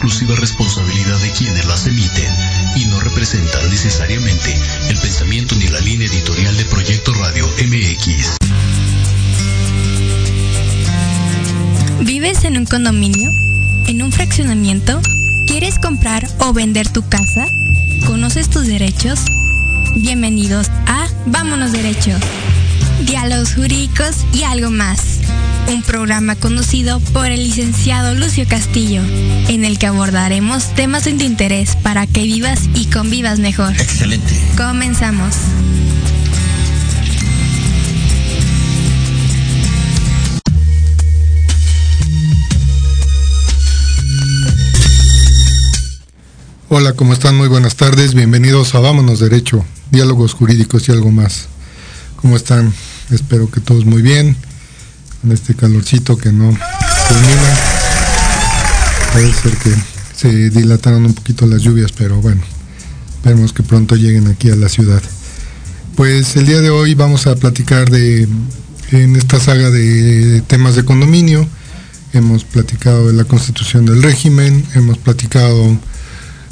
exclusiva responsabilidad de quienes las emiten y no representan necesariamente el pensamiento ni la línea editorial de Proyecto Radio MX. ¿Vives en un condominio? ¿En un fraccionamiento? ¿Quieres comprar o vender tu casa? ¿Conoces tus derechos? Bienvenidos a Vámonos Derecho. Diálogos jurídicos y algo más. Un programa conducido por el licenciado Lucio Castillo, en el que abordaremos temas de interés para que vivas y convivas mejor. Excelente. Comenzamos. Hola, ¿cómo están? Muy buenas tardes. Bienvenidos a Vámonos Derecho, diálogos jurídicos y algo más. ¿Cómo están? Espero que todos muy bien. En este calorcito que no termina. Puede ser que se dilataron un poquito las lluvias, pero bueno, esperemos que pronto lleguen aquí a la ciudad. Pues el día de hoy vamos a platicar de, en esta saga de temas de condominio, hemos platicado de la constitución del régimen, hemos platicado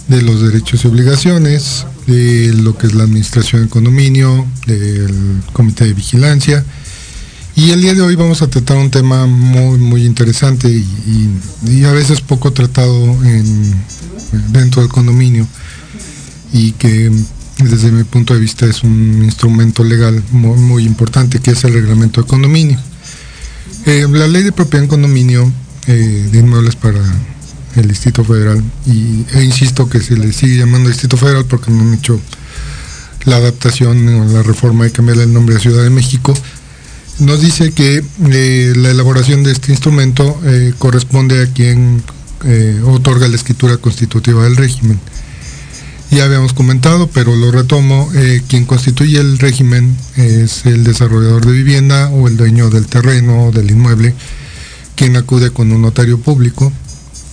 de los derechos y obligaciones, de lo que es la administración del condominio, del comité de vigilancia. Y el día de hoy vamos a tratar un tema muy, muy interesante y, a veces poco tratado en, dentro del condominio y que desde mi punto de vista es un instrumento legal muy, importante que es el reglamento de condominio. Eh, la ley de propiedad en condominio eh, de inmuebles para el Distrito Federal y, e insisto que se le sigue llamando Distrito Federal porque no han hecho la adaptación o la reforma de cambiar el nombre de Ciudad de México, nos dice que eh, la elaboración de este instrumento eh, corresponde a quien eh, otorga la escritura constitutiva del régimen. Ya habíamos comentado, pero lo retomo, quien constituye el régimen es el desarrollador de vivienda o el dueño del terreno o del inmueble, quien acude con un notario público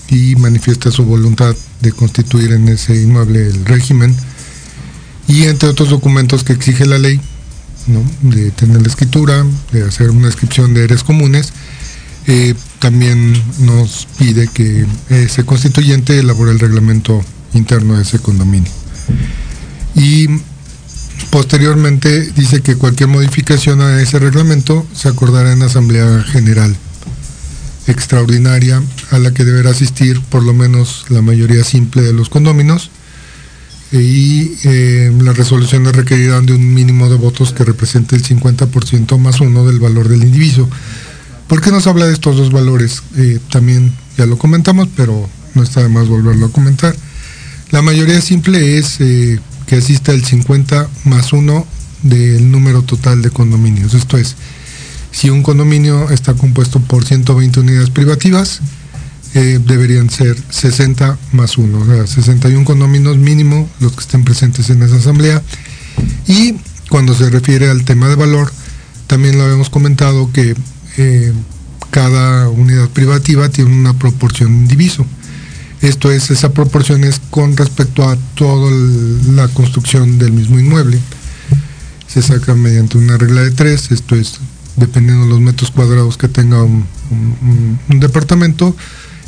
y manifiesta su voluntad de constituir en ese inmueble el régimen y entre otros documentos que exige la ley, de tener la escritura, de hacer una inscripción de áreas comunes, eh, también nos pide que ese constituyente elabore el reglamento interno de ese condominio. Y posteriormente dice que cualquier modificación a ese reglamento se acordará en Asamblea General extraordinaria a la que deberá asistir por lo menos la mayoría simple de los condóminos y eh, las resoluciones requerirán de un mínimo de votos que represente el 50% más uno del valor del individuo. ¿Por qué nos habla de estos dos valores? Eh, también ya lo comentamos, pero no está de más volverlo a comentar. La mayoría simple es eh, que asista el 50 más uno del número total de condominios. Esto es, si un condominio está compuesto por 120 unidades privativas, eh, deberían ser 60 más 1, o sea, 61 condominios mínimo los que estén presentes en esa asamblea. Y cuando se refiere al tema de valor, también lo habíamos comentado que eh, cada unidad privativa tiene una proporción indiviso. Esto es, esa proporción es con respecto a toda la construcción del mismo inmueble. Se saca mediante una regla de tres, esto es dependiendo de los metros cuadrados que tenga un, departamento,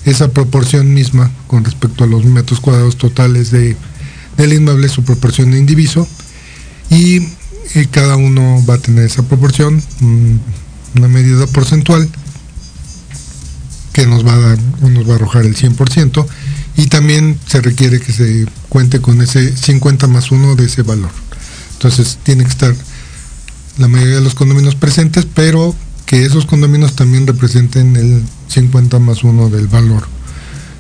esa proporción misma con respecto a los metros cuadrados totales de, del inmueble, su proporción de indiviso, y eh, cada uno va a tener esa proporción, una medida porcentual que nos va a dar, nos va a arrojar el 100%, y también se requiere que se cuente con ese 50 más 1 de ese valor. Entonces tiene que estar la mayoría de los condominios presentes, pero que esos condominios también representen el 50 más 1 del valor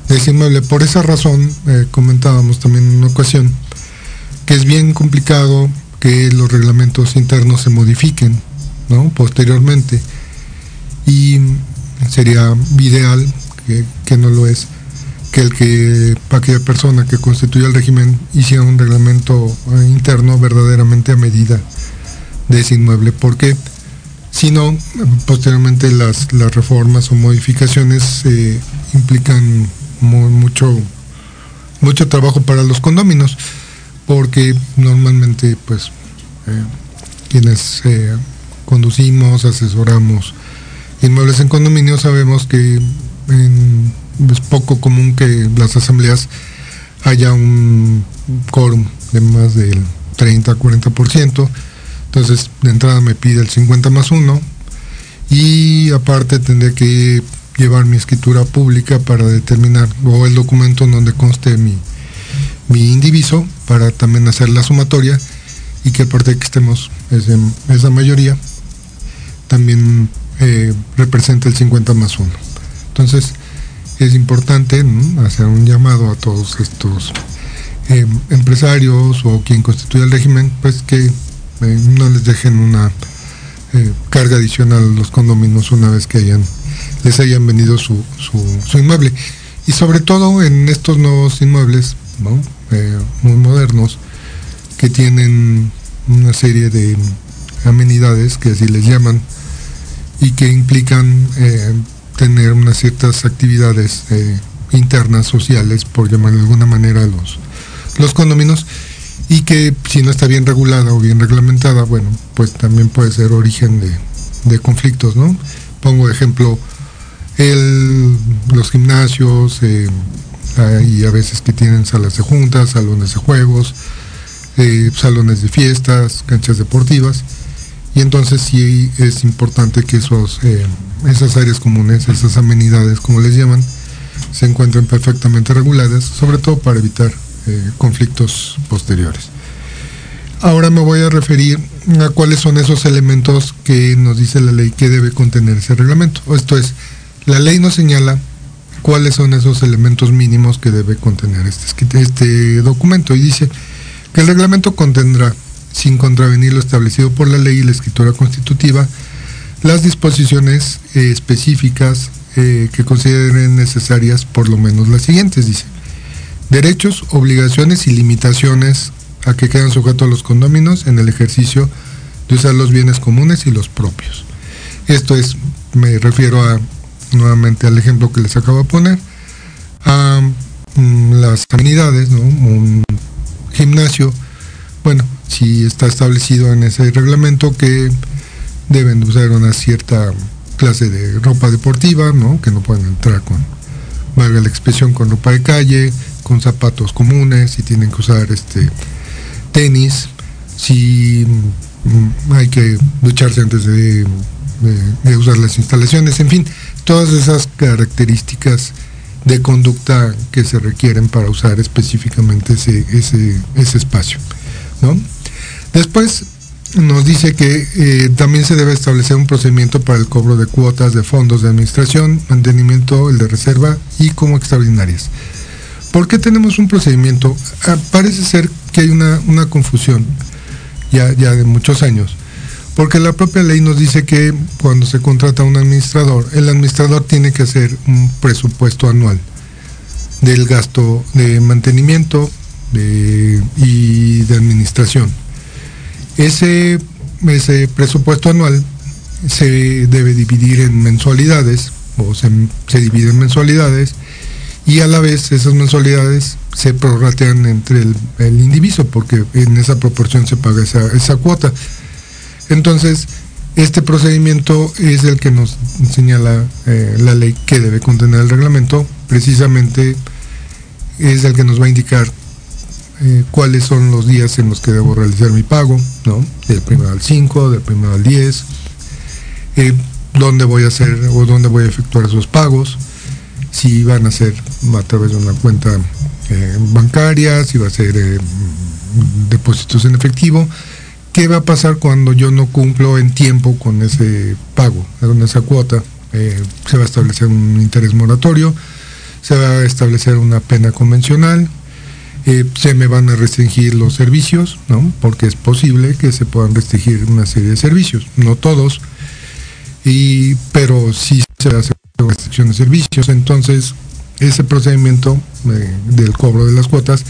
de ese inmueble. Por esa razón, eh, comentábamos también en una ocasión, que es bien complicado que los reglamentos internos se modifiquen posteriormente. Y sería ideal, que, no lo es, que el que aquella persona que constituya el régimen hiciera un reglamento interno verdaderamente a medida de ese inmueble, porque si no, posteriormente las, las reformas o modificaciones eh, implican mucho, mucho trabajo para los condóminos, porque normalmente pues eh, quienes eh, conducimos, asesoramos inmuebles en condominio, sabemos que es poco común que las asambleas haya un quórum de más del 30-40%. Entonces, de entrada me pide el 50 más 1 y aparte tendré que llevar mi escritura pública para determinar, o el documento donde conste mi, mi indiviso, para también hacer la sumatoria y que aparte de que estemos esa mayoría, también eh, representa el 50 más 1. Entonces, es importante hacer un llamado a todos estos eh, empresarios o quien constituye el régimen, pues que eh, no les dejen una carga adicional los condominios una vez que hayan les hayan vendido su, su, inmueble. Y sobre todo en estos nuevos inmuebles, muy modernos, que tienen una serie de amenidades, que así les llaman, y que implican eh, tener unas ciertas actividades eh, internas, sociales, por llamar de alguna manera los, los condominios, y que si no está bien regulada o bien reglamentada, bueno, pues también puede ser origen de, conflictos, ¿no? Pongo ejemplo, el, los gimnasios, eh, hay a veces que tienen salas de juntas, salones de juegos, eh, salones de fiestas, canchas deportivas, y entonces sí es importante que esos, eh, esas áreas comunes, esas amenidades, como les llaman, se encuentren perfectamente reguladas, sobre todo para evitar eh, conflictos posteriores. Ahora me voy a referir a cuáles son esos elementos que nos dice la ley que debe contener ese reglamento. Esto es, la ley nos señala cuáles son esos elementos mínimos que debe contener este, este documento y dice, el reglamento contendrá, sin contravenir lo establecido por la ley y la escritura constitutiva, las disposiciones eh, específicas eh, que consideren necesarias, por lo menos las siguientes, dice. Derechos, obligaciones y limitaciones a que quedan sujetos los condóminos en el ejercicio de usar los bienes comunes y los propios. Esto es, me refiero a, nuevamente al ejemplo que les acabo de poner, a mm, las amenidades, ¿no? gimnasio, bueno, si está establecido en ese reglamento que deben usar una cierta clase de ropa deportiva, ¿no? Que no pueden entrar con, valga la expresión, con ropa de calle, con zapatos comunes, si tienen que usar este tenis, si mm, hay que ducharse antes de, usar las instalaciones, en fin, todas esas características de conducta que se requieren para usar específicamente ese, espacio. Después nos dice que eh, también se debe establecer un procedimiento para el cobro de cuotas de fondos de administración, mantenimiento, el de reserva y como extraordinarias. ¿Por qué tenemos un procedimiento? Ah, parece ser que hay una, una confusión ya, ya de muchos años porque la propia ley nos dice que cuando se contrata un administrador, el administrador tiene que hacer un presupuesto anual del gasto de mantenimiento y de administración. Ese, ese presupuesto anual se debe dividir en mensualidades, o se, divide en mensualidades, y a la vez esas mensualidades se prorratean entre el, indiviso, porque en esa proporción se paga esa, esa cuota. Entonces, este procedimiento es el que nos señala eh, la ley que debe contener el reglamento. Precisamente es el que nos va a indicar eh, cuáles son los días en los que debo realizar mi pago, ¿no? Del primero al 5, del primero al 10, eh, dónde voy a hacer o dónde voy a efectuar esos pagos, si van a ser a través de una cuenta bancaria, si va a ser depósitos en efectivo, ¿Qué va a pasar cuando yo no cumplo en tiempo con ese pago, con esa cuota? Eh, se va a establecer un interés moratorio, se va a establecer una pena convencional, eh, se me van a restringir los servicios, ¿no? Porque es posible que se puedan restringir una serie de servicios, no todos, y, pero sí se hace restricción de servicios. Entonces, ese procedimiento eh, del cobro de las cuotas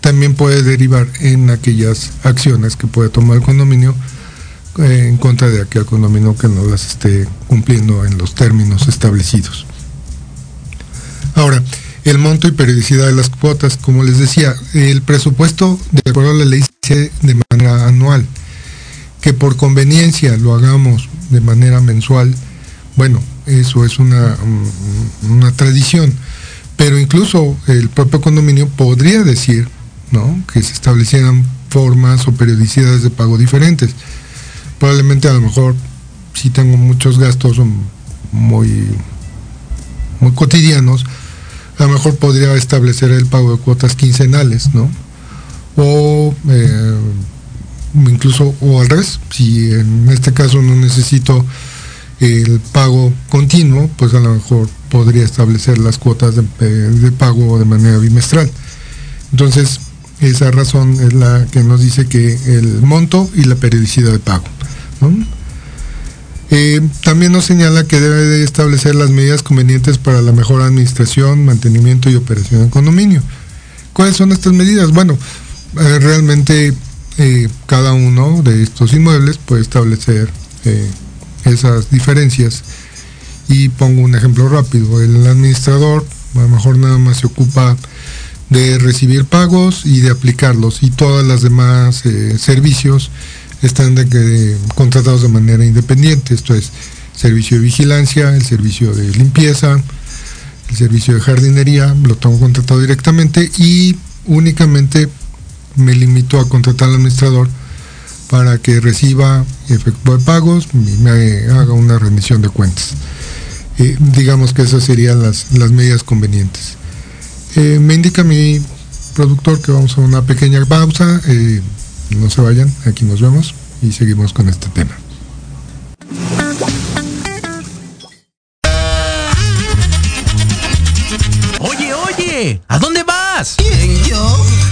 también puede derivar en aquellas acciones que puede tomar el condominio eh, en contra de aquel condominio que no las esté cumpliendo en los términos establecidos. Ahora, el monto y periodicidad de las cuotas, como les decía, el presupuesto de acuerdo a la ley se de manera anual que por conveniencia lo hagamos de manera mensual, bueno, eso es una, una tradición. Pero incluso el propio condominio podría decir ¿no? que se establecieran formas o periodicidades de pago diferentes. Probablemente a lo mejor si tengo muchos gastos muy, muy cotidianos, a lo mejor podría establecer el pago de cuotas quincenales, ¿no? O eh, incluso, o al revés, si en este caso no necesito el pago continuo, pues a lo mejor podría establecer las cuotas de, pago de manera bimestral. Entonces, esa razón es la que nos dice que el monto y la periodicidad de pago. Eh, también nos señala que debe de establecer las medidas convenientes para la mejor administración, mantenimiento y operación del condominio. ¿Cuáles son estas medidas? Bueno, eh, realmente eh, cada uno de estos inmuebles puede establecer esas diferencias. Y pongo un ejemplo rápido. El administrador a lo mejor nada más se ocupa de recibir pagos y de aplicarlos y todas las demás eh, servicios están de, contratados de manera independiente. Esto es servicio de vigilancia, el servicio de limpieza, el servicio de jardinería, lo tengo contratado directamente y únicamente me limito a contratar al administrador para que reciba y efectúe pagos y me haga una rendición de cuentas. Eh, digamos que esas serían las, medidas convenientes. Eh, me indica mi productor que vamos a una pequeña pausa. Eh, no se vayan, aquí nos vemos y seguimos con este tema. Oye, oye, ¿a dónde vas? ¿Quién, yo?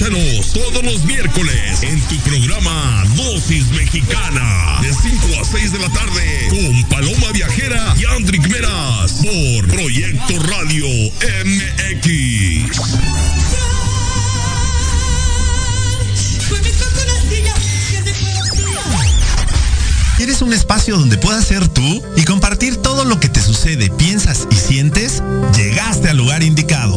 Escúchanos todos los miércoles en tu programa Dosis Mexicana de 5 a 6 de la tarde con Paloma Viajera y Andrick Meras por Proyecto Radio MX. ¿Quieres un espacio donde puedas ser tú y compartir todo lo que te sucede, piensas y sientes? Llegaste al lugar indicado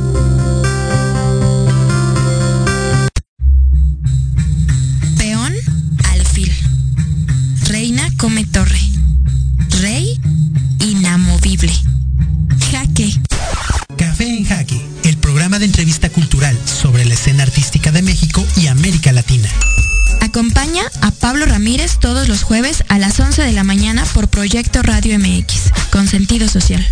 Come torre. Rey inamovible. Jaque. Café en Jaque, el programa de entrevista cultural sobre la escena artística de México y América Latina. Acompaña a Pablo Ramírez todos los jueves a las 11 de la mañana por Proyecto Radio MX, con sentido social.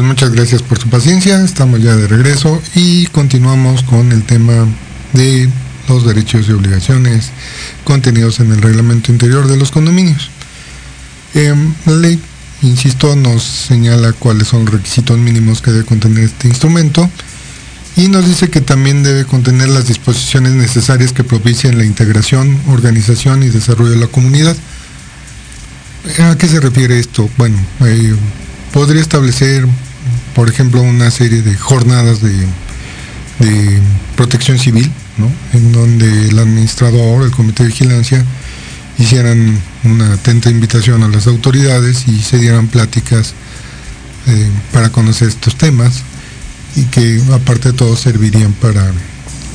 Pues muchas gracias por su paciencia, estamos ya de regreso y continuamos con el tema de los derechos y obligaciones contenidos en el reglamento interior de los condominios. Em, la ley, insisto, nos señala cuáles son los requisitos mínimos que debe contener este instrumento y nos dice que también debe contener las disposiciones necesarias que propicien la integración, organización y desarrollo de la comunidad. ¿A qué se refiere esto? Bueno, eh, podría establecer, por ejemplo, una serie de jornadas de, protección civil, en donde el administrador, el comité de vigilancia, hicieran una atenta invitación a las autoridades y se dieran pláticas eh, para conocer estos temas y que aparte de todo servirían para,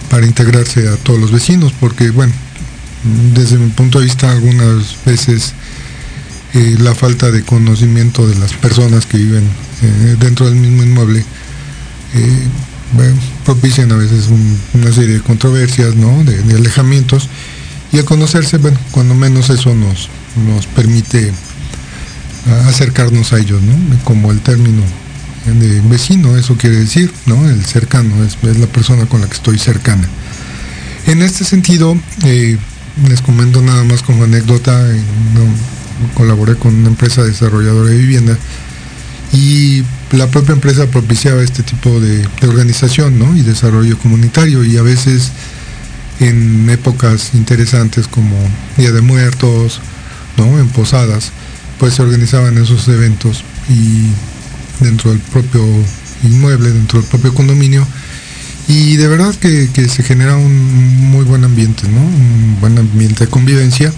para integrarse a todos los vecinos, porque bueno, desde mi punto de vista algunas veces eh, la falta de conocimiento de las personas que viven eh, dentro del mismo inmueble eh, propician a veces una serie de controversias, ¿no? de, alejamientos Y al conocerse, bueno, cuando menos eso nos, nos permite acercarnos a ellos, ¿no? Como el término de vecino, eso quiere decir, ¿no? El cercano, es, la persona con la que estoy cercana. En este sentido, eh, les comento nada más como anécdota, colaboré con una empresa desarrolladora de vivienda y la propia empresa propiciaba este tipo de, organización ¿no? y desarrollo comunitario y a veces en épocas interesantes como Día de Muertos, ¿no? en posadas, pues se organizaban esos eventos y dentro del propio inmueble, dentro del propio condominio, y de verdad que, se genera un muy buen ambiente, ¿no? Un buen ambiente de convivencia.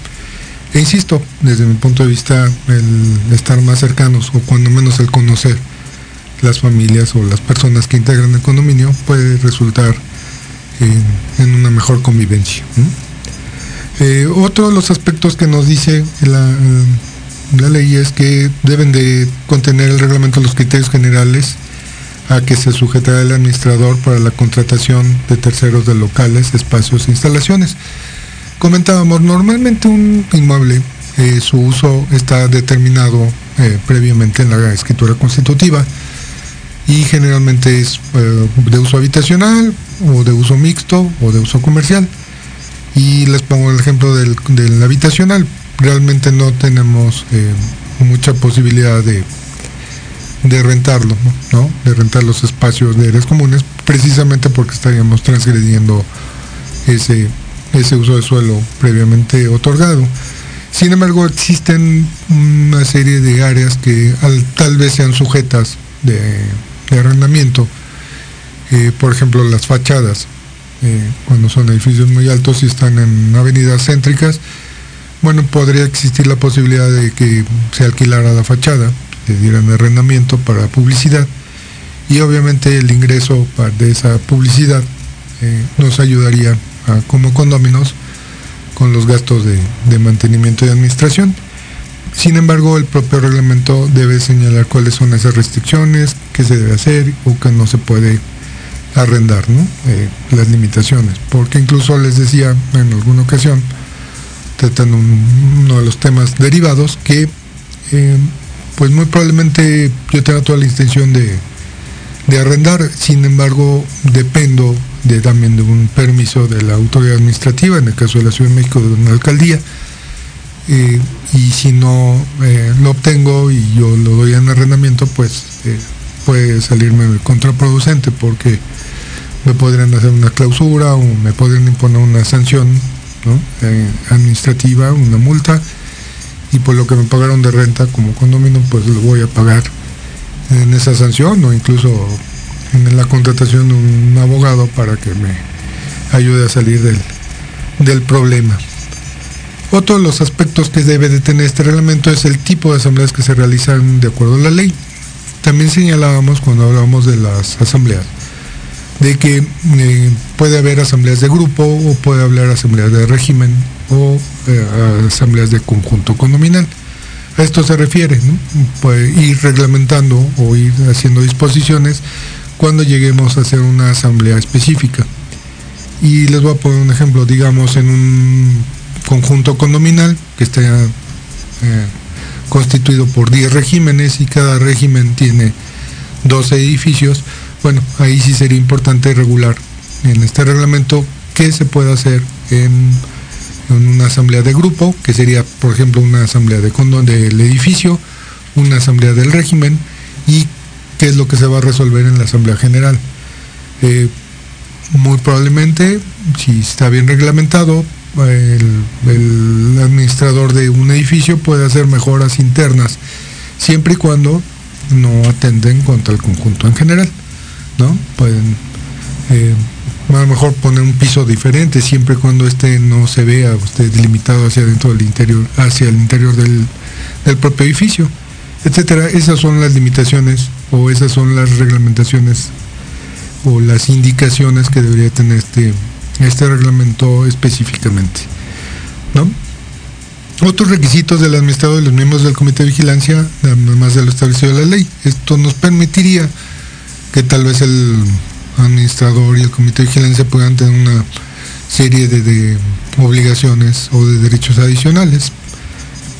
E insisto, desde mi punto de vista, el estar más cercanos, o cuando menos el conocer las familias o las personas que integran el condominio, puede resultar en, una mejor convivencia. Eh, otro de los aspectos que nos dice la, la ley es que deben de contener el reglamento los criterios generales a que se sujetará el administrador para la contratación de terceros de locales, espacios e instalaciones. Comentábamos, normalmente un inmueble, eh, su uso está determinado eh, previamente en la escritura constitutiva y generalmente es eh, de uso habitacional o de uso mixto o de uso comercial. Y les pongo el ejemplo del, del habitacional realmente no tenemos mucha posibilidad de, de rentarlo, ¿no? de rentar los espacios de áreas comunes, precisamente porque estaríamos transgrediendo ese, ese uso de suelo previamente otorgado. Sin embargo, existen una serie de áreas que tal vez sean sujetas de, arrendamiento, eh, por ejemplo las fachadas, eh, cuando son edificios muy altos y están en avenidas céntricas, bueno, podría existir la posibilidad de que se alquilara la fachada, se dieran arrendamiento para publicidad y obviamente el ingreso de esa publicidad eh, nos ayudaría como condóminos con los gastos de, mantenimiento y administración. Sin embargo, el propio reglamento debe señalar cuáles son esas restricciones, qué se debe hacer o qué no se puede arrendar, eh, las limitaciones. Porque incluso les decía en alguna ocasión, tratan uno de los temas derivados que eh, pues muy probablemente yo tenga toda la intención de, arrendar, sin embargo dependo de, también de un permiso de la autoridad administrativa, en el caso de la Ciudad de México de una alcaldía, eh, y si no eh, lo obtengo y yo lo doy en arrendamiento, pues puede salirme contraproducente porque me podrían hacer una clausura o me podrían imponer una sanción eh, administrativa, una multa, y por lo que me pagaron de renta como condominio, pues lo voy a pagar en esa sanción o incluso en la contratación de un abogado para que me ayude a salir del, del problema. Otro de los aspectos que debe de tener este reglamento es el tipo de asambleas que se realizan de acuerdo a la ley. También señalábamos cuando hablábamos de las asambleas de que eh, puede haber asambleas de grupo o puede haber asambleas de régimen o eh, asambleas de conjunto condominal. A esto se refiere, puede ir reglamentando o ir haciendo disposiciones cuando lleguemos a hacer una asamblea específica. Y les voy a poner un ejemplo, digamos en un conjunto condominal que esté eh, constituido por 10 regímenes y cada régimen tiene 12 edificios, bueno, ahí sí sería importante regular en este reglamento qué se puede hacer en, una asamblea de grupo, que sería, por ejemplo, una asamblea de del edificio, una asamblea del régimen y qué es lo que se va a resolver en la asamblea general. Eh, muy probablemente, si está bien reglamentado, el, administrador de un edificio puede hacer mejoras internas, siempre y cuando no atenden contra el conjunto en general. ¿no? Pueden eh, a lo mejor poner un piso diferente siempre cuando este no se vea usted delimitado hacia dentro del interior, hacia el interior del, propio edificio, etcétera. Esas son las limitaciones o esas son las reglamentaciones o las indicaciones que debería tener este, este reglamento específicamente. ¿no? Otros requisitos del administrador y los miembros del comité de vigilancia, además de lo establecido en la ley. Esto nos permitiría que tal vez el administrador y el comité de vigilancia puedan tener una serie de, obligaciones o de derechos adicionales,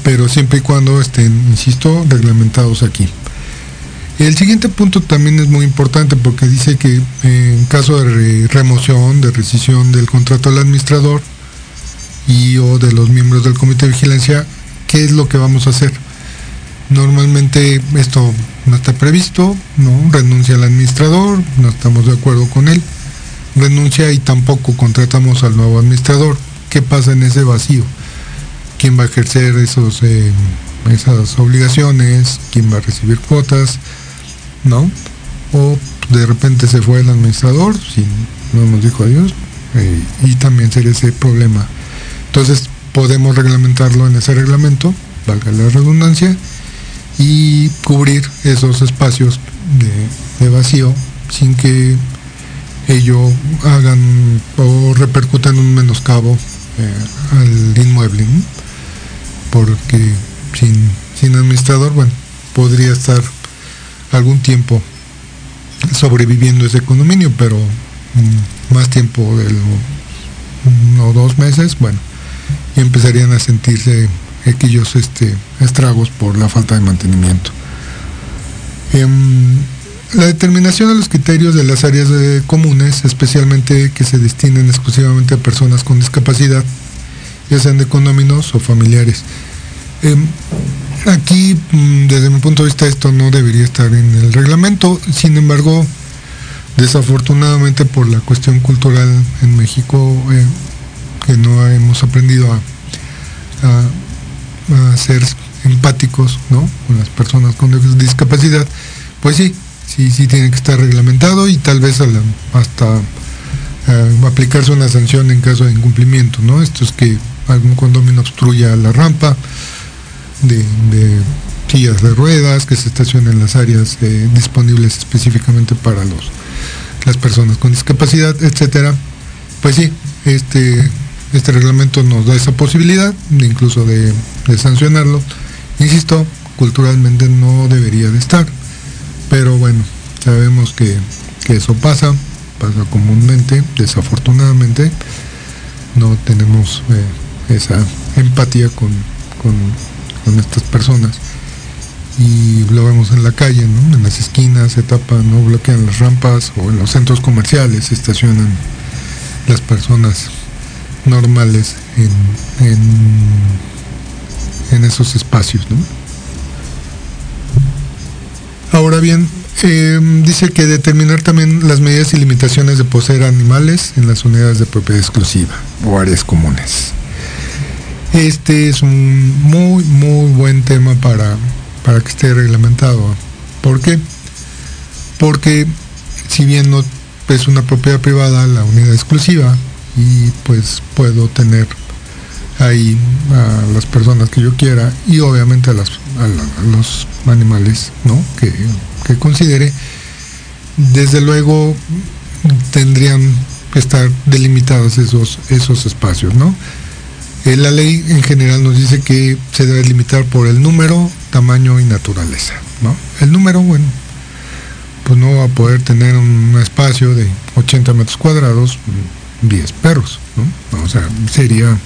pero siempre y cuando estén, insisto, reglamentados aquí. El siguiente punto también es muy importante porque dice que en caso de remoción, de rescisión del contrato del administrador y o de los miembros del comité de vigilancia, ¿qué es lo que vamos a hacer? Normalmente esto no está previsto, no renuncia al administrador, no estamos de acuerdo con él, renuncia y tampoco contratamos al nuevo administrador. ¿Qué pasa en ese vacío? ¿Quién va a ejercer eh, esas obligaciones? ¿Quién va a recibir cuotas? ¿No? O de repente se fue el administrador, si no nos dijo adiós, eh, y también sería ese problema. Entonces podemos reglamentarlo en ese reglamento, valga la redundancia, y cubrir esos espacios de, vacío sin que ello hagan o repercutan un menoscabo eh, al inmueble porque sin, sin administrador bueno podría estar algún tiempo sobreviviendo ese condominio pero mm, más tiempo de uno o dos meses bueno y empezarían a sentirse aquellos este, estragos por la falta de mantenimiento. Em, la determinación de los criterios de las áreas comunes, especialmente que se destinen exclusivamente a personas con discapacidad, ya sean de condóminos o familiares. Em, aquí, mm, desde mi punto de vista, esto no debería estar en el reglamento, sin embargo, desafortunadamente por la cuestión cultural en México, eh, que no hemos aprendido a ser empáticos ¿no? con las personas con discapacidad, pues sí, sí, sí tiene que estar reglamentado y tal vez hasta eh, aplicarse una sanción en caso de incumplimiento, ¿no? Esto es que algún condominio obstruya la rampa de, sillas de ruedas, que se estacionen en las áreas eh, disponibles específicamente para los las personas con discapacidad, etcétera. Pues sí, este este reglamento nos da esa posibilidad, incluso de, sancionarlo. Insisto, culturalmente no debería de estar, pero bueno, sabemos que, eso pasa, pasa comúnmente, desafortunadamente, no tenemos eh, esa empatía con, estas personas y lo vemos en la calle, en las esquinas se tapan, no bloquean las rampas o en los centros comerciales estacionan las personas normales en, en, esos espacios. Ahora bien, em, dice que determinar también las medidas y limitaciones de poseer animales en las unidades de propiedad exclusiva o áreas comunes. Este es un muy, muy buen tema para, para que esté reglamentado. ¿Por qué? Porque si bien no es una propiedad privada la unidad exclusiva, y pues puedo tener ahí a las personas que yo quiera y obviamente a, los animales ¿no? que, considere. Desde luego tendrían que estar delimitados esos, esos espacios. ¿no? Eh, la ley en general nos dice que se debe limitar por el número, tamaño y naturaleza. El número, bueno, pues no va a poder tener un espacio de 80 metros cuadrados, 10 perros, ¿no? O sea, sería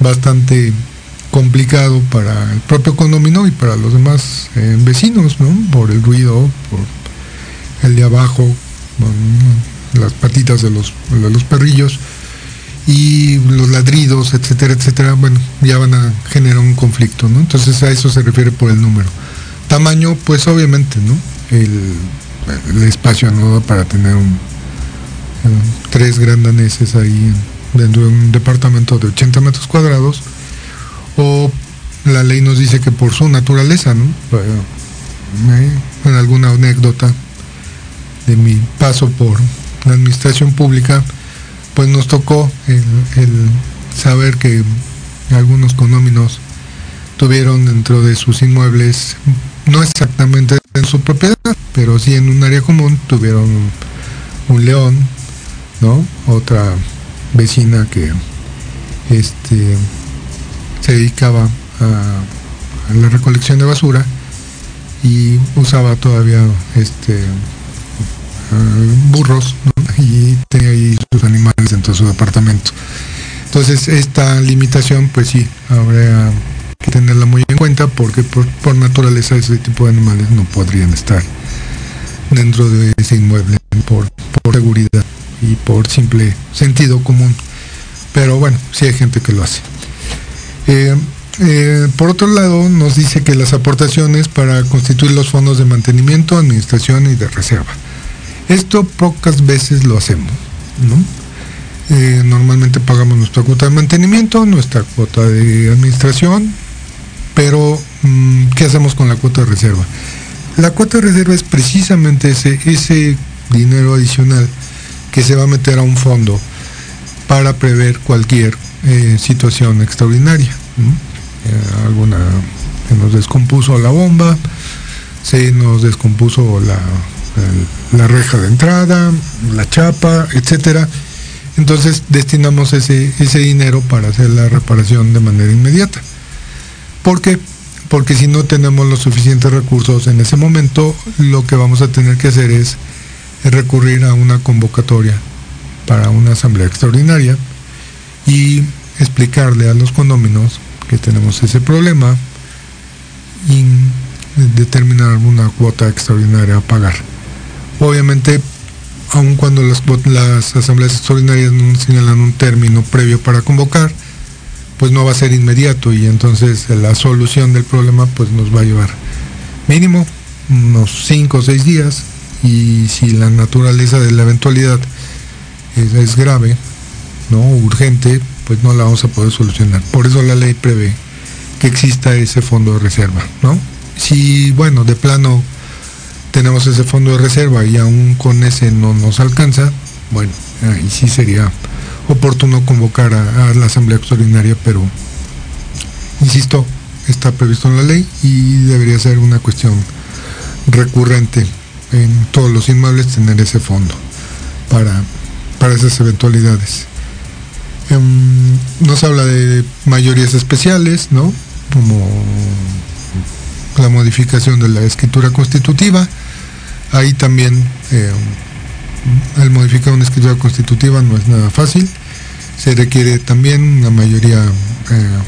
bastante complicado para el propio condominio y para los demás eh, vecinos, ¿no? Por el ruido, por el de abajo, las patitas de los, de los perrillos y los ladridos, etcétera, etcétera, bueno, ya van a generar un conflicto, ¿no? Entonces a eso se refiere por el número. Tamaño, pues obviamente, ¿no? El, espacio da para tener un, tres grandaneses ahí dentro de un departamento de 80 metros cuadrados, o la ley nos dice que por su naturaleza, ¿no? En alguna anécdota de mi paso por la administración pública, pues nos tocó el, saber que algunos conóminos tuvieron dentro de sus inmuebles, no exactamente en su propiedad, pero sí en un área común, tuvieron un león, ¿no? Otra vecina que este, se dedicaba a, la recolección de basura y usaba todavía este burros y tenía ahí sus animales dentro de su departamento. Entonces esta limitación pues sí, habría que tenerla muy en cuenta porque por, naturaleza ese tipo de animales no podrían estar dentro de ese inmueble por, seguridad y por simple sentido común. Pero bueno, sí hay gente que lo hace. Eh, eh, por otro lado, nos dice que las aportaciones para constituir los fondos de mantenimiento, administración y de reserva. Esto pocas veces lo hacemos, eh, normalmente pagamos nuestra cuota de mantenimiento, nuestra cuota de administración, pero mm, ¿qué hacemos con la cuota de reserva? La cuota de reserva es precisamente ese, ese dinero adicional que se va a meter a un fondo para prever cualquier eh, situación extraordinaria. Eh, alguna se nos descompuso la bomba, se nos descompuso la, la reja de entrada, la chapa, etcétera. Entonces destinamos ese, ese dinero para hacer la reparación de manera inmediata. ¿Por qué? Porque si no tenemos los suficientes recursos en ese momento, lo que vamos a tener que hacer es recurrir a una convocatoria para una asamblea extraordinaria y explicarle a los condóminos que tenemos ese problema y determinar una cuota extraordinaria a pagar. Obviamente, aun cuando las, las asambleas extraordinarias no señalan un término previo para convocar, pues no va a ser inmediato y entonces la solución del problema pues nos va a llevar mínimo unos 5 o 6 días y si la naturaleza de la eventualidad es, es grave, no urgente, pues no la vamos a poder solucionar. Por eso la ley prevé que exista ese fondo de reserva, ¿no? Si, bueno, de plano tenemos ese fondo de reserva y aún con ese no nos alcanza, bueno, ahí sí sería oportuno convocar a, la Asamblea Extraordinaria, pero, insisto, está previsto en la ley y debería ser una cuestión recurrente en todos los inmuebles tener ese fondo para, para esas eventualidades. Em, nos habla de mayorías especiales, ¿no? Como la modificación de la escritura constitutiva. Ahí también eh, al modificar una escritura constitutiva no es nada fácil. Se requiere también una mayoría eh,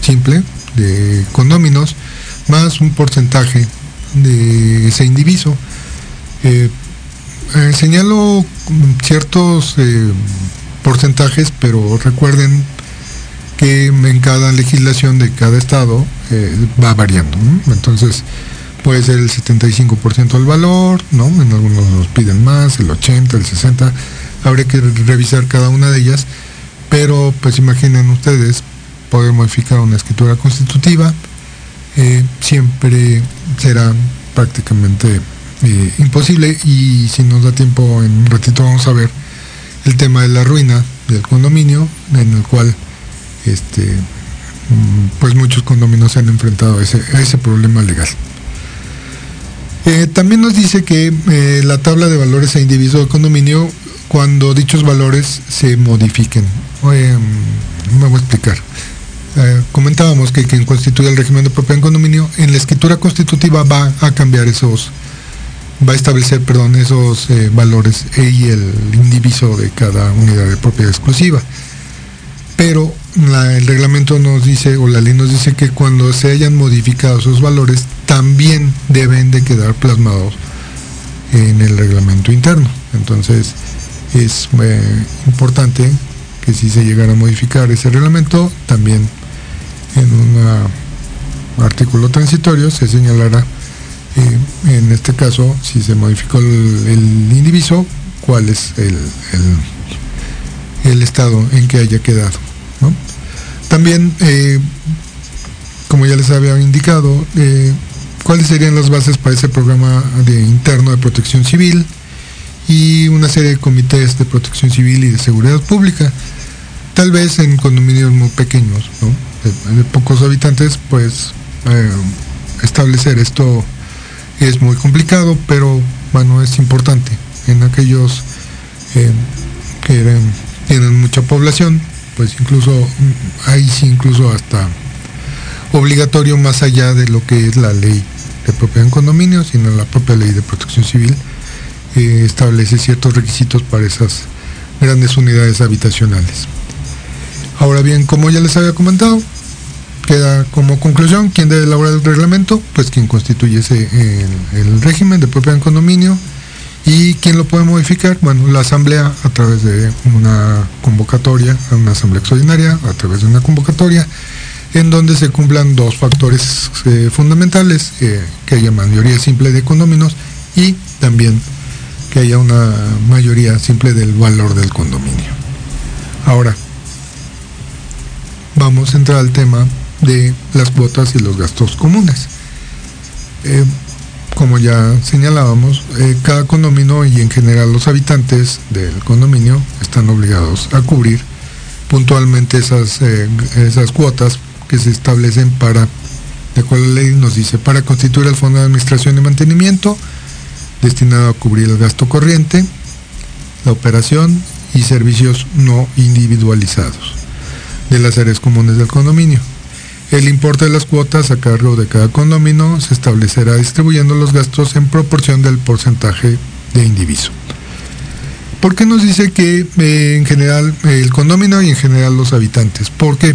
simple de condóminos más un porcentaje de ese indiviso. Eh, señalo ciertos porcentajes, pero recuerden que en cada legislación de cada estado eh, va variando. Entonces puede ser el 75% del valor, ¿no? En algunos nos piden más, el 80, el 60. Habría que revisar cada una de ellas, pero pues imaginen ustedes poder modificar una escritura constitutiva, eh, siempre será prácticamente eh, imposible y si nos da tiempo en un ratito vamos a ver el tema de la ruina del condominio, en el cual este, mm, pues muchos condominios se han enfrentado a ese, problema legal. Eh, también nos dice que eh, la tabla de valores a individuo de condominio, cuando dichos valores se modifiquen. Mm, me voy a explicar. Eh, comentábamos que quien constituye el régimen de propiedad en condominio, en la escritura constitutiva va a cambiar esos, va a establecer, perdón, esos valores e y el indiviso de cada unidad de propiedad exclusiva. Pero el reglamento nos dice, o la ley nos dice que cuando se hayan modificado esos valores, también deben de quedar plasmados en el reglamento interno. Entonces, es eh, importante que si se llegara a modificar ese reglamento, también en un artículo transitorio se señalará en este caso, si se modificó el, indiviso, cuál es el, el, estado en que haya quedado. También, eh, como ya les había indicado, eh, cuáles serían las bases para ese programa de interno de protección civil y una serie de comités de protección civil y de seguridad pública. Tal vez en condominios muy pequeños, de, pocos habitantes, pues eh, establecer esto es muy complicado, pero bueno, es importante. En aquellos que tienen mucha población, pues incluso ahí sí incluso hasta obligatorio más allá de lo que es la ley de propiedad en condominio, sino la propia ley de protección civil eh, establece ciertos requisitos para esas grandes unidades habitacionales. Ahora bien, como ya les había comentado, queda como conclusión, ¿quién debe elaborar el reglamento? Pues quien constituye ese, el, régimen de propiedad en condominio. ¿Y quién lo puede modificar? Bueno, la asamblea a través de una convocatoria, una asamblea extraordinaria, a través de una convocatoria, en donde se cumplan dos factores eh, fundamentales, eh, que haya mayoría simple de condominios y también que haya una mayoría simple del valor del condominio. Ahora, vamos a entrar al tema de las cuotas y los gastos comunes. Eh, como ya señalábamos, eh, cada condominio y en general los habitantes del condominio están obligados a cubrir puntualmente esas, eh, esas cuotas que se establecen para, de acuerdo la ley nos dice, para constituir el Fondo de Administración y Mantenimiento destinado a cubrir el gasto corriente, la operación y servicios no individualizados de las áreas comunes del condominio. El importe de las cuotas a cargo de cada condominio se establecerá distribuyendo los gastos en proporción del porcentaje de indiviso. ¿Por qué nos dice que eh, en general el condominio y en general los habitantes? Porque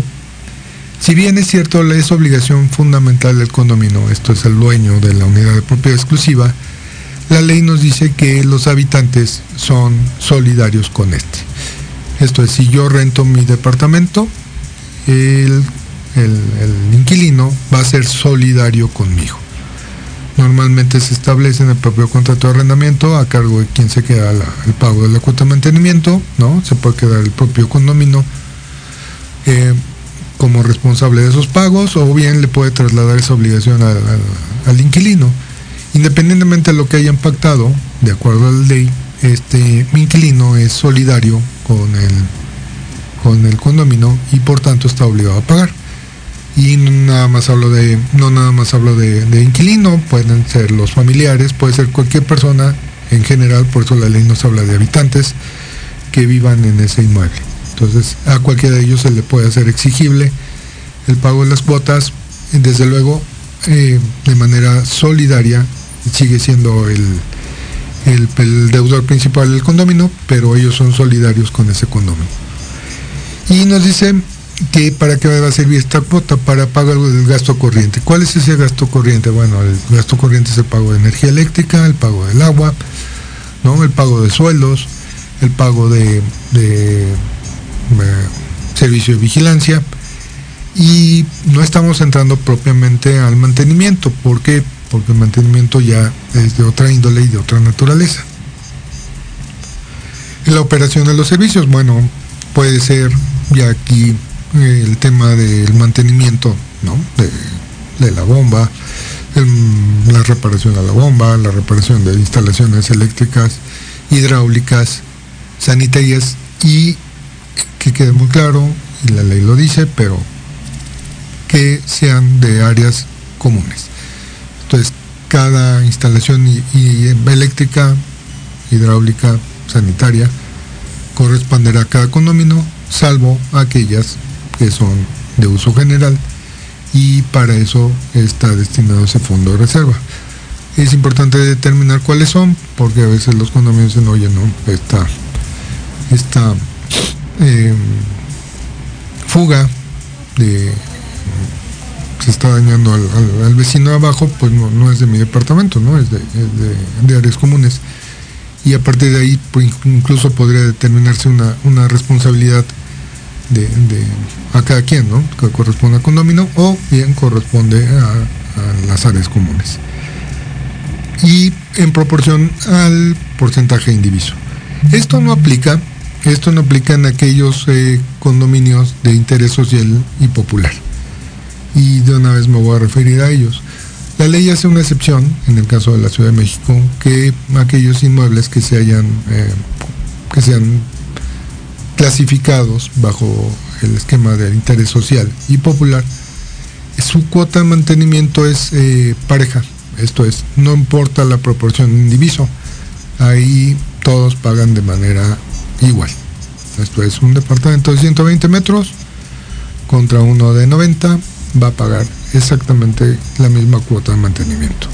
si bien es cierto, es obligación fundamental del condominio, esto es el dueño de la unidad de propiedad exclusiva, la ley nos dice que los habitantes son solidarios con este. Esto es, si yo rento mi departamento, el, inquilino va a ser solidario conmigo. Normalmente se establece en el propio contrato de arrendamiento a cargo de quien se queda el pago de la cuota de mantenimiento, ¿no? Se puede quedar el propio condominio eh, como responsable de esos pagos o bien le puede trasladar esa obligación al inquilino. Independientemente de lo que haya impactado, de acuerdo a la ley, este inquilino es solidario con el, con el condominio y por tanto está obligado a pagar. Y nada más hablo de, no nada más hablo de, inquilino, pueden ser los familiares, puede ser cualquier persona en general, por eso la ley nos habla de habitantes que vivan en ese inmueble. Entonces a cualquiera de ellos se le puede hacer exigible el pago de las cuotas, desde luego eh, de manera solidaria sigue siendo el, el, deudor principal del condominio, pero ellos son solidarios con ese condominio. Y nos dice que para qué va a servir esta cuota, para pagar el gasto corriente. ¿Cuál es ese gasto corriente? Bueno, el gasto corriente es el pago de energía eléctrica, el pago del agua, ¿no? el pago de sueldos, el pago de, eh, servicio de vigilancia. Y no estamos entrando propiamente al mantenimiento, porque porque el mantenimiento ya es de otra índole y de otra naturaleza. La operación de los servicios, bueno, puede ser ya aquí el tema del mantenimiento de, la bomba, la reparación a la bomba, la reparación de instalaciones eléctricas, hidráulicas, sanitarias y que quede muy claro, y la ley lo dice, pero que sean de áreas comunes. Entonces, cada instalación eléctrica, hidráulica, sanitaria, corresponderá a cada condominio, salvo aquellas que son de uso general y para eso está destinado ese fondo de reserva. Es importante determinar cuáles son, porque a veces los condominios dicen, oye, no, esta, esta eh, fuga de se está dañando al, vecino abajo, pues no, es de mi departamento, ¿no? Es de, áreas comunes. Y a partir de ahí, pues, incluso podría determinarse una, responsabilidad de, a cada quien, ¿no? Que corresponde a condominio o bien corresponde a, las áreas comunes. Y en proporción al porcentaje indiviso. Esto no aplica, esto no aplica en aquellos eh, condominios de interés social y popular y de una vez me voy a referir a ellos. La ley hace una excepción, en el caso de la Ciudad de México, que aquellos inmuebles que se hayan, eh, que sean clasificados bajo el esquema del interés social y popular, su cuota de mantenimiento es eh, pareja. Esto es, no importa la proporción de indiviso, ahí todos pagan de manera igual. Esto es un departamento de 120 metros contra uno de 90 va a pagar exactamente la misma cuota de mantenimiento.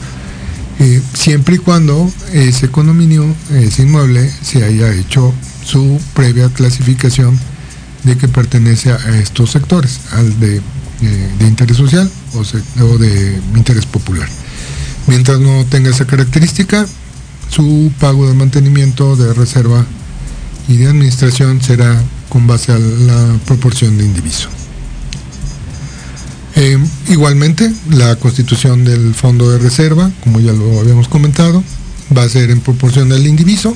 Eh, siempre y cuando ese condominio, ese inmueble, se haya hecho su previa clasificación de que pertenece a estos sectores, al de, eh, interés social o, de interés popular. Mientras no tenga esa característica, su pago de mantenimiento, de reserva y de administración será con base a la proporción de indiviso. Eh, igualmente, la constitución del fondo de reserva, como ya lo habíamos comentado, va a ser en proporción del indiviso,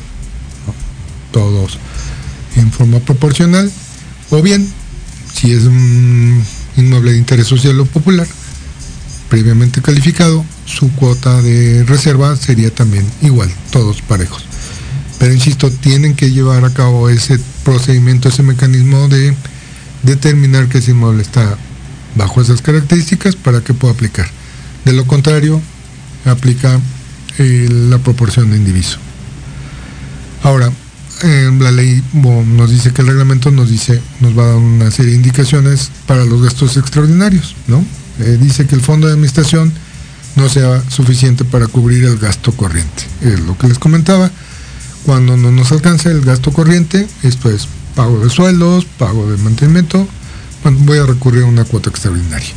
todos en forma proporcional, o bien, si es un inmueble de interés social o popular, previamente calificado, su cuota de reserva sería también igual, todos parejos. Pero insisto, tienen que llevar a cabo ese procedimiento, ese mecanismo de determinar que ese inmueble está bajo esas características para que pueda aplicar. De lo contrario, aplica eh, la proporción de indiviso. Ahora, la ley nos dice que el reglamento nos dice, nos va a dar una serie de indicaciones para los gastos extraordinarios, ¿no? Eh, dice que el fondo de administración no sea suficiente para cubrir el gasto corriente. Es lo que les comentaba. Cuando no nos alcance el gasto corriente, esto es pago de sueldos, pago de mantenimiento, bueno, voy a recurrir a una cuota extraordinaria.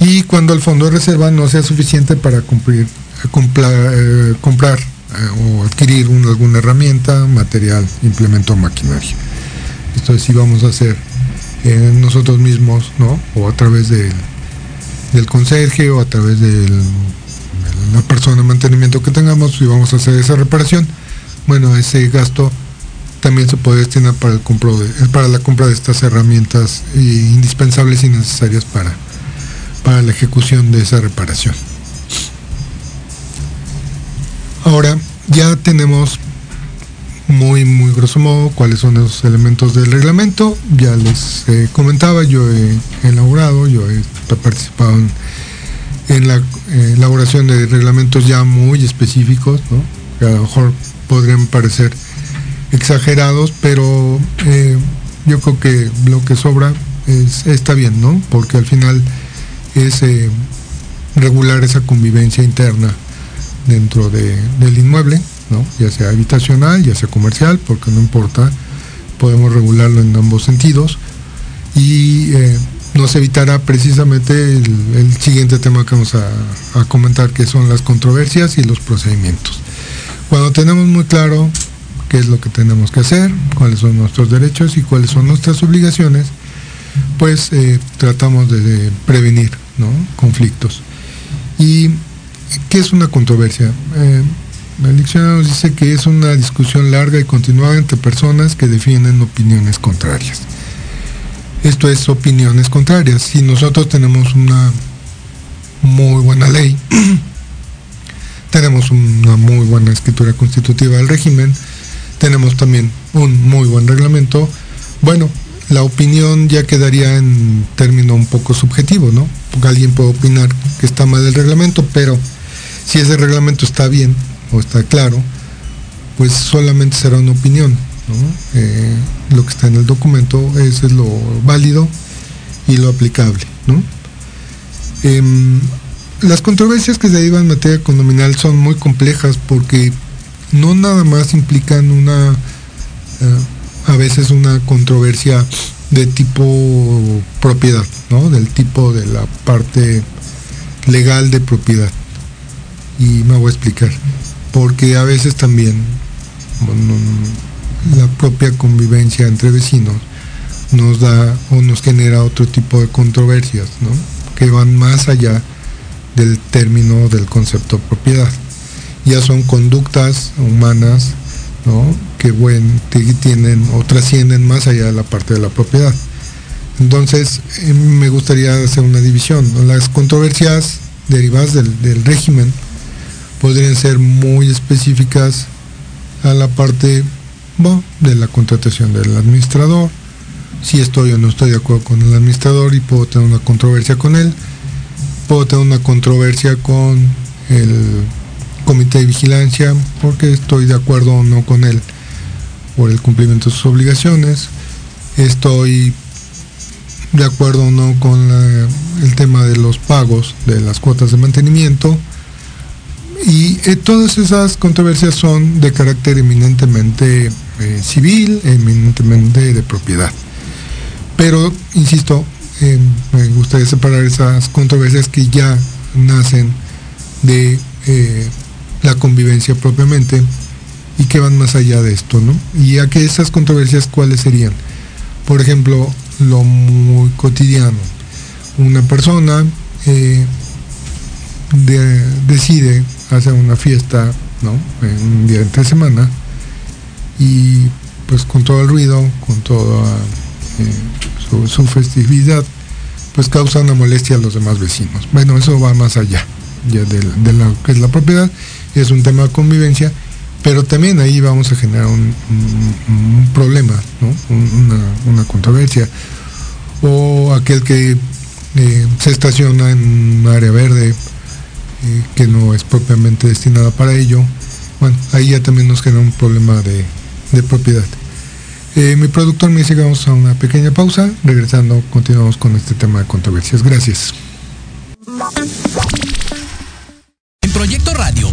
Y cuando el fondo de reserva no sea suficiente para cumplir, eh, comprar eh, o adquirir alguna herramienta, material, implemento maquinaria. Esto es si vamos a hacer eh, nosotros mismos, ¿no? O a través del, del conserje o a través de la persona de mantenimiento que tengamos, si vamos a hacer esa reparación, bueno, ese gasto también se puede destinar para, el compro para la compra de estas herramientas indispensables y necesarias para, para la ejecución de esa reparación. Ya tenemos muy, muy grosso modo cuáles son los elementos del reglamento. Ya les comentaba, yo he elaborado, yo he participado en, la eh, elaboración de reglamentos ya muy específicos, que a lo mejor podrían parecer exagerados, pero eh, yo creo que lo que sobra está bien, ¿no? Porque al final es eh, regular esa convivencia interna dentro del inmueble, ¿no? ya sea habitacional, ya sea comercial, porque no importa, podemos regularlo en ambos sentidos y eh, nos evitará precisamente el, siguiente tema que vamos a, comentar, que son las controversias y los procedimientos. Cuando tenemos muy claro qué es lo que tenemos que hacer, cuáles son nuestros derechos y cuáles son nuestras obligaciones, pues eh, tratamos de, prevenir conflictos. ¿Y qué es una controversia? Eh, el diccionario nos dice que es una discusión larga y continuada entre personas que defienden opiniones contrarias. Esto es opiniones contrarias. Si nosotros tenemos una muy buena ley, tenemos una muy buena escritura constitutiva del régimen, tenemos también un muy buen reglamento. Bueno, la opinión ya quedaría en término un poco subjetivo, ¿no? Porque alguien puede opinar que está mal el reglamento, pero si ese reglamento está bien o está claro, pues solamente será una opinión. Eh, lo que está en el documento es, lo válido y lo aplicable. Em, las controversias que se derivan en materia condominal son muy complejas porque no nada más implican una, eh, a veces una controversia de tipo propiedad. Del tipo de la parte legal de propiedad. Y me voy a explicar. Porque a veces también la propia convivencia entre vecinos nos da o nos genera otro tipo de controversias, ¿no? Que van más allá del término del concepto propiedad ya son conductas humanas que, tienen o trascienden más allá de la parte de la propiedad. Entonces, eh, me gustaría hacer una división. Las controversias derivadas del, régimen podrían ser muy específicas a la parte de la contratación del administrador, si estoy o no estoy de acuerdo con el administrador y puedo tener una controversia con él, puedo tener una controversia con el comité de vigilancia porque estoy de acuerdo o no con él por el cumplimiento de sus obligaciones. Estoy de acuerdo o no con el tema de los pagos de las cuotas de mantenimiento. Y eh, todas esas controversias son de carácter eminentemente eh, civil, eminentemente de propiedad. Pero, insisto, me gustaría separar esas controversias que ya nacen de la convivencia propiamente y que van más allá de esto, ¿no? Y a que esas controversias, ¿cuáles serían? Por ejemplo, lo muy cotidiano. Una persona eh, decide hacer una fiesta, ¿no? En un día entre semana y pues con todo el ruido, con toda eh, su, festividad, pues causa una molestia a los demás vecinos. Bueno, eso va más allá ya de, de lo que es la propiedad, es un tema de convivencia pero también ahí vamos a generar un, problema, una, controversia. O aquel que eh, se estaciona en un área verde eh, que no es propiamente destinada para ello. Bueno, ahí ya también nos genera un problema de, propiedad. Eh, mi productor me dice vamos a una pequeña pausa. Regresando, continuamos con este tema de controversias. Gracias. Proyecto Radio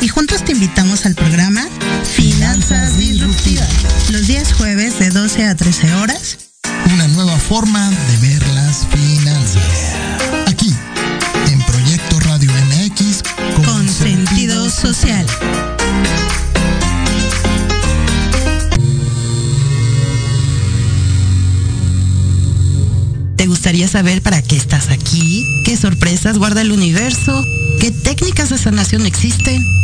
Y juntos te invitamos al programa Finanzas Disruptivas. Los días jueves de 12 a 13 horas. Una nueva forma de ver las finanzas. Aquí, en Proyecto Radio MX, con, sentido social. ¿Te gustaría saber para qué estás aquí? ¿Qué sorpresas guarda el universo? ¿Qué técnicas de sanación existen?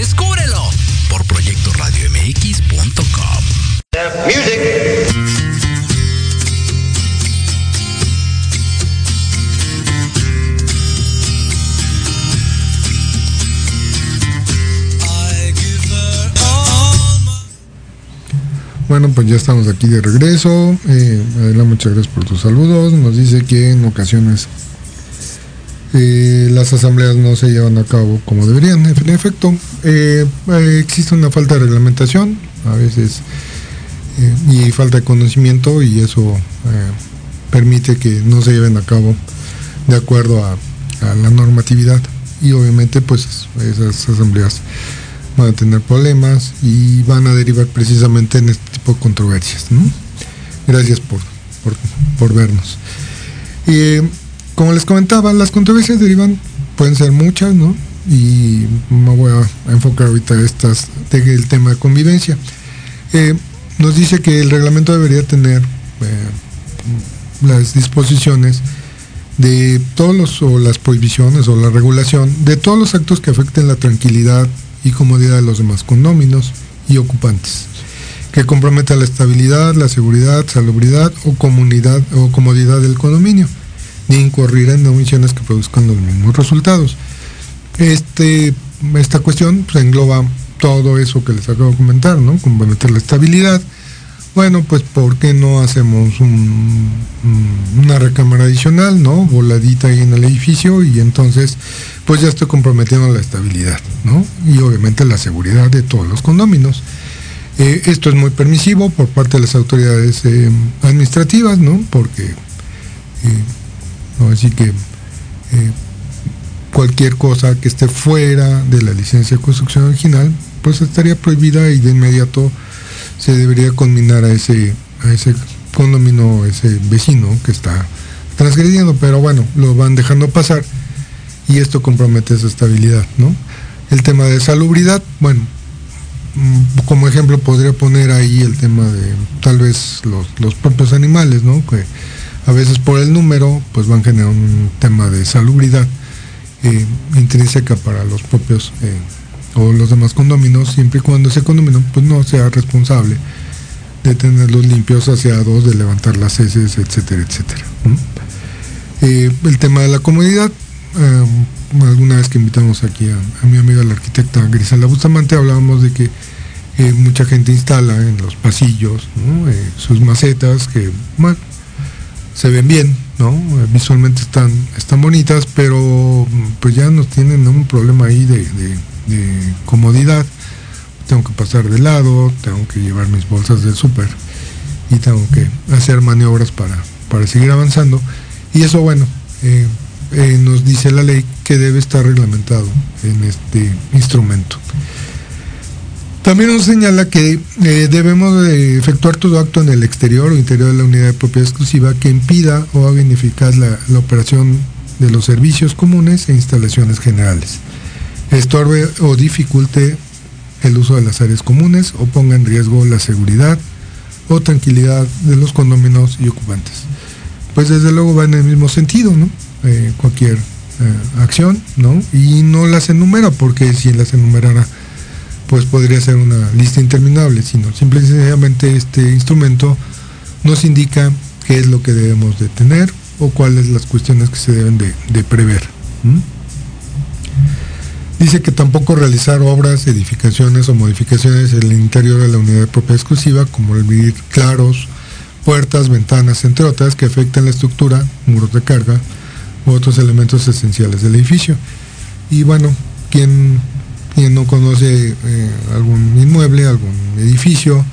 Descúbrelo por proyectoradiomx.com. Bueno, pues ya estamos aquí de regreso. Eh, Adela, muchas gracias por tus saludos. Nos dice que en ocasiones eh, las asambleas no se llevan a cabo como deberían. En efecto, eh, eh, existe una falta de reglamentación, a veces, y falta de conocimiento, y eso permite que no se lleven a cabo de acuerdo a, la normatividad. Y obviamente, pues esas asambleas van a tener problemas y van a derivar precisamente en este tipo de controversias. Gracias por, por, vernos como les comentaba, las controversias derivan, pueden ser muchas, ¿no? Y me voy a enfocar ahorita estas del tema de convivencia. Eh, nos dice que el reglamento debería tener eh, las disposiciones de todos los, o las prohibiciones o la regulación de todos los actos que afecten la tranquilidad y comodidad de los demás condóminos y ocupantes, que comprometan la estabilidad, la seguridad, salubridad o comunidad o comodidad del condominio ni incurrir en omisiones que produzcan los mismos resultados. Este, esta cuestión pues, engloba todo eso que les acabo de comentar, ¿no? Comprometer la estabilidad. Bueno, pues ¿por qué no hacemos una recámara adicional, ¿no? Voladita ahí en el edificio y entonces pues ya estoy comprometiendo la estabilidad, ¿no? Y obviamente la seguridad de todos los condóminos. Eh, esto es muy permisivo por parte de las autoridades eh, administrativas, ¿no? Porque eh, Así que eh, cualquier cosa que esté fuera de la licencia de construcción original, pues estaría prohibida y de inmediato se debería conminar a ese, a ese condomino, ese vecino que está transgrediendo, pero bueno, lo van dejando pasar y esto compromete esa estabilidad, ¿no? El tema de salubridad, bueno, mm, como ejemplo podría poner ahí el tema de tal vez los, propios animales, ¿no? Que a veces por el número pues van generando un tema de salubridad eh, intrínseca para los propios eh, o los demás condominios, siempre y cuando ese condominio pues no sea responsable de tenerlos limpios, aseados, de levantar las heces, etcétera, etcétera. Eh, el tema de la comodidad, alguna vez que invitamos aquí a, mi amiga la arquitecta Griselda Bustamante, hablábamos de que mucha gente instala en los pasillos sus macetas que se ven bien, ¿no? visualmente están, están bonitas, pero pues ya nos tienen un problema ahí de, comodidad. Tengo que pasar de lado, tengo que llevar mis bolsas del súper y tengo que hacer maniobras para, para seguir avanzando. Y eso, bueno, eh, eh, nos dice la ley que debe estar reglamentado en este instrumento. También nos señala que eh, debemos de efectuar todo acto en el exterior o interior de la unidad de propiedad exclusiva que impida o haga ineficaz la, operación de los servicios comunes e instalaciones generales, estorbe o dificulte el uso de las áreas comunes o ponga en riesgo la seguridad o tranquilidad de los condominios y ocupantes pues desde luego va en el mismo sentido, ¿no? Eh, cualquier eh, acción, ¿no? Y no las enumera, porque si las enumerara, pues podría ser una lista interminable, sino simple y sencillamente este instrumento nos indica qué es lo que debemos de tener o cuáles las cuestiones que se deben de, prever. Dice que tampoco realizar obras, edificaciones o modificaciones en el interior de la unidad de propiedad exclusiva, como el claros, puertas, ventanas, entre otras, que afectan la estructura, muros de carga u otros elementos esenciales del edificio. Y bueno, quien, quien no conoce eh, algún inmueble, algún edificio,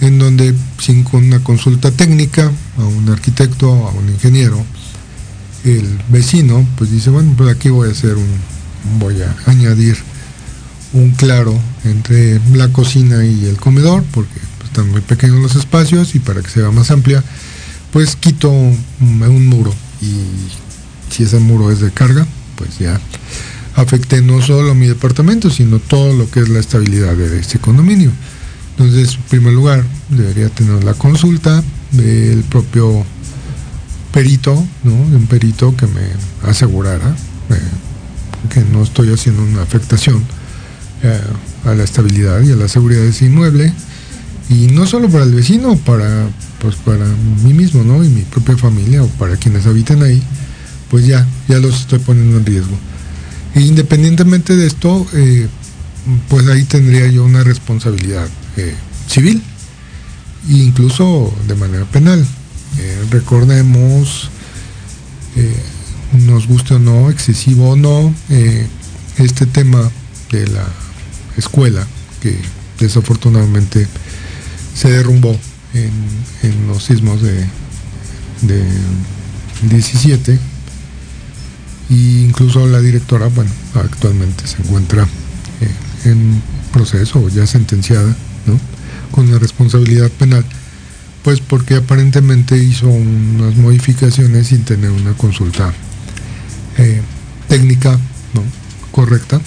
en donde sin una consulta técnica a un arquitecto, a un ingeniero, el vecino pues dice, bueno, pues aquí voy a hacer un, voy a añadir un claro entre la cocina y el comedor, porque están muy pequeños los espacios y para que sea más amplia, pues quito un, muro y si ese muro es de carga, pues ya afecte no solo mi departamento, sino todo lo que es la estabilidad de este condominio. Entonces, en primer lugar, debería tener la consulta del propio perito, ¿no? De un perito que me asegurara eh, que no estoy haciendo una afectación eh, a la estabilidad y a la seguridad de ese inmueble y no solo para el vecino, para pues para mí mismo, ¿no? Y mi propia familia o para quienes habitan ahí, pues ya, ya los estoy poniendo en riesgo. Independientemente de esto, eh, pues ahí tendría yo una responsabilidad eh, civil, e incluso de manera penal. Eh, recordemos, nos guste o no, excesivo o no, este tema de la escuela, que desafortunadamente se derrumbó en, los sismos de, 17 e incluso la directora, bueno, actualmente se encuentra eh, en proceso, ya sentenciada, ¿no? con la responsabilidad penal, pues porque aparentemente hizo unas modificaciones sin tener una consulta eh, técnica ¿no? correcta,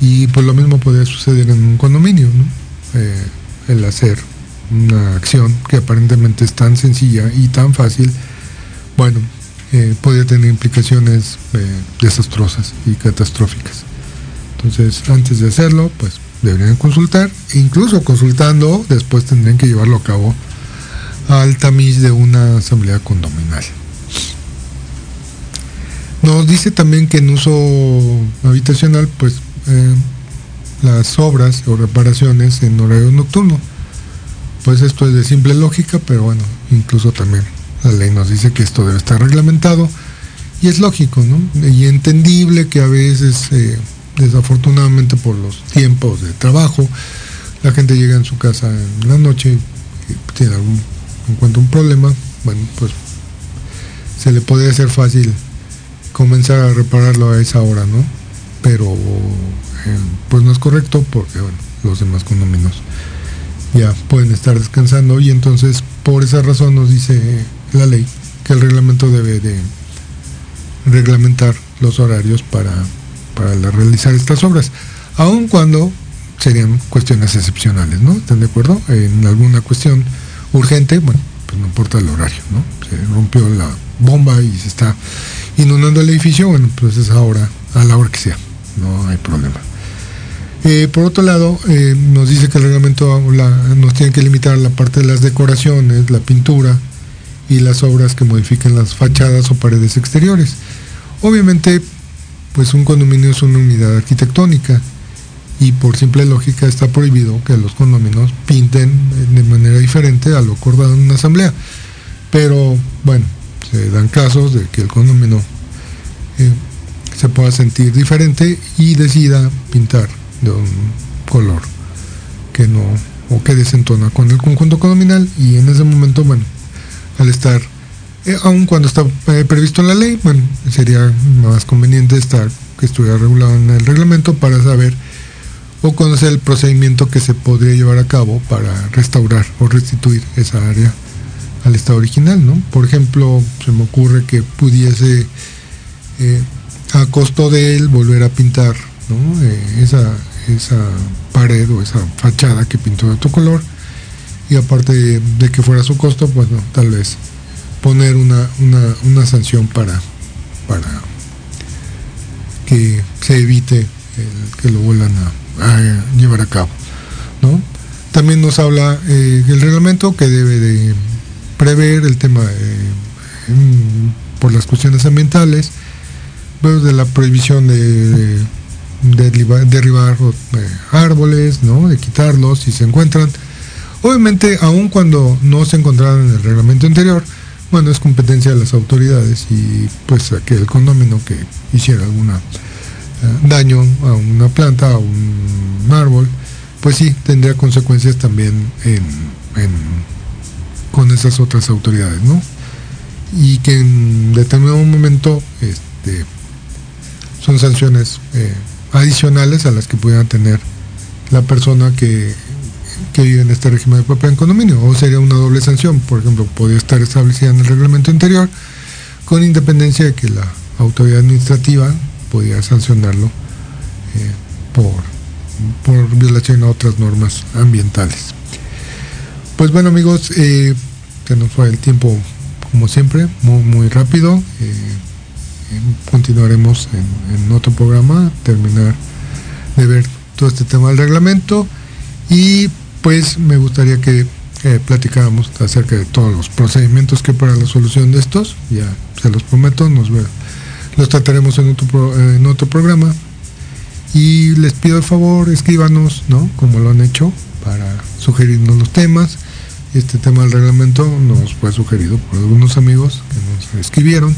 y pues lo mismo podría suceder en un condominio, ¿no? Eh, el hacer una acción que aparentemente es tan sencilla y tan fácil, bueno, eh, puede tener implicaciones eh, desastrosas y catastróficas. Entonces, antes de hacerlo, pues deberían consultar, incluso consultando, después tendrían que llevarlo a cabo al tamiz de una asamblea condominal. Nos dice también que en uso habitacional, pues eh, las obras o reparaciones en horario nocturno pues esto es de simple lógica, pero bueno, incluso también la ley nos dice que esto debe estar reglamentado y es lógico, ¿no? Y entendible que a veces, eh, desafortunadamente por los tiempos de trabajo, la gente llega en su casa en la noche tiene algún, encuentra un problema, bueno, pues se le puede hacer fácil comenzar a repararlo a esa hora, ¿no? Pero eh, pues no es correcto porque bueno, los demás condominios ya pueden estar descansando y entonces por esa razón nos dice la ley que el reglamento debe de reglamentar los horarios para, para realizar estas obras, aun cuando serían cuestiones excepcionales, ¿no? ¿Están de acuerdo? En alguna cuestión urgente, bueno, pues no importa el horario, ¿no? Se rompió la bomba y se está inundando el edificio, bueno, pues es ahora, a la hora que sea, no hay problema. Eh, por otro lado, eh, nos dice que el reglamento nos tiene que limitar la parte de las decoraciones, la pintura y las obras que modifiquen las fachadas o paredes exteriores. Obviamente, pues un condominio es una unidad arquitectónica y por simple lógica está prohibido que los condominios pinten de manera diferente a lo acordado en una asamblea. Pero bueno, se dan casos de que el condominio eh, se pueda sentir diferente y decida pintar de un color que no o que desentona con el conjunto condominal y en ese momento, bueno, al estar, eh, aun cuando está eh, previsto en la ley, bueno, sería más conveniente estar que estuviera regulado en el reglamento para saber o conocer el procedimiento que se podría llevar a cabo para restaurar o restituir esa área al estado original, ¿no? Por ejemplo, se me ocurre que pudiese eh, a costo de él volver a pintar esa, esa pared o esa fachada que pintó de otro color y aparte de, que fuera su costo, pues no, tal vez poner una, una, sanción para, para que se evite que lo vuelvan a, llevar a cabo. ¿no? También nos habla eh, el reglamento que debe de prever el tema por las cuestiones ambientales, pues, de la prohibición de, derribar eh, árboles, ¿no? de quitarlos si se encuentran. Obviamente, aun cuando no se encontraran en el reglamento anterior, bueno, es competencia de las autoridades y pues que el condominio que hiciera algún eh, daño a una planta, a un árbol, pues sí, tendría consecuencias también con esas otras autoridades, ¿no? Y que en determinado momento este, son sanciones eh, adicionales a las que pudiera tener la persona que, vive en este régimen de papel en condominio, o sería una doble sanción, por ejemplo, podría estar establecida en el reglamento interior, con independencia de que la autoridad administrativa podía sancionarlo eh, por, por violación a otras normas ambientales. Pues bueno amigos, eh, se nos fue el tiempo como siempre, muy, muy rápido continuaremos en, otro programa, terminar de ver todo este tema del reglamento y pues me gustaría que platicáramos acerca de todos los procedimientos que para la solución de estos, ya se los prometo, nos los trataremos en otro, programa y les pido el favor, escríbanos, ¿no? Como lo han hecho, para sugerirnos los temas. Este tema del reglamento nos fue sugerido por algunos amigos que nos escribieron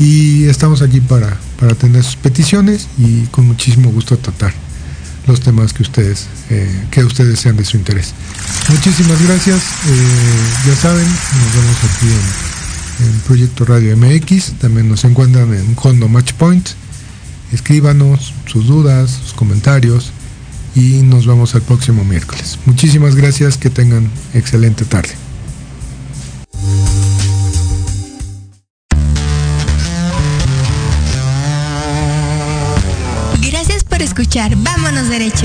y estamos aquí para, para atender sus peticiones y con muchísimo gusto tratar los temas que ustedes eh, que ustedes sean de su interés. Muchísimas gracias. Eh, ya saben, nos vemos aquí en, en, Proyecto Radio MX. También nos encuentran en Condo Match Point. Escríbanos sus dudas, sus comentarios y nos vemos el próximo miércoles. Muchísimas gracias. Que tengan excelente tarde. Escuchar Vámonos Derecho.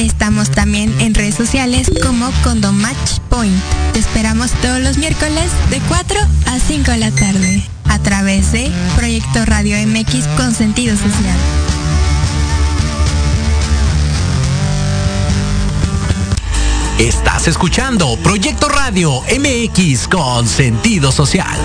Estamos también en redes sociales como Condomatch Point. Te esperamos todos los miércoles de 4 a 5 de la tarde a través de Proyecto Radio MX con sentido social. Estás escuchando Proyecto Radio MX con sentido social.